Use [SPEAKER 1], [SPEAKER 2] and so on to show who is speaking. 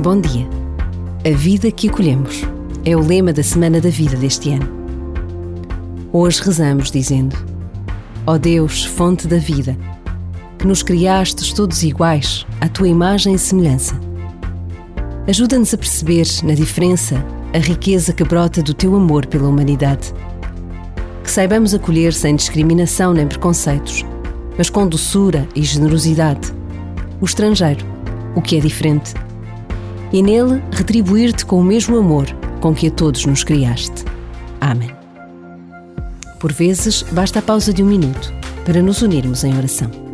[SPEAKER 1] Bom dia. A vida que acolhemos é o lema da Semana da Vida deste ano. Hoje rezamos dizendo: Ó oh Deus, fonte da vida, que nos criastes todos iguais à tua imagem e semelhança. Ajuda-nos a perceber, na diferença, a riqueza que brota do teu amor pela humanidade. Que saibamos acolher sem discriminação nem preconceitos, mas com doçura e generosidade, o estrangeiro, o que é diferente e nele retribuir-te com o mesmo amor com que a todos nos criaste. Amém. Por vezes, basta a pausa de um minuto para nos unirmos em oração.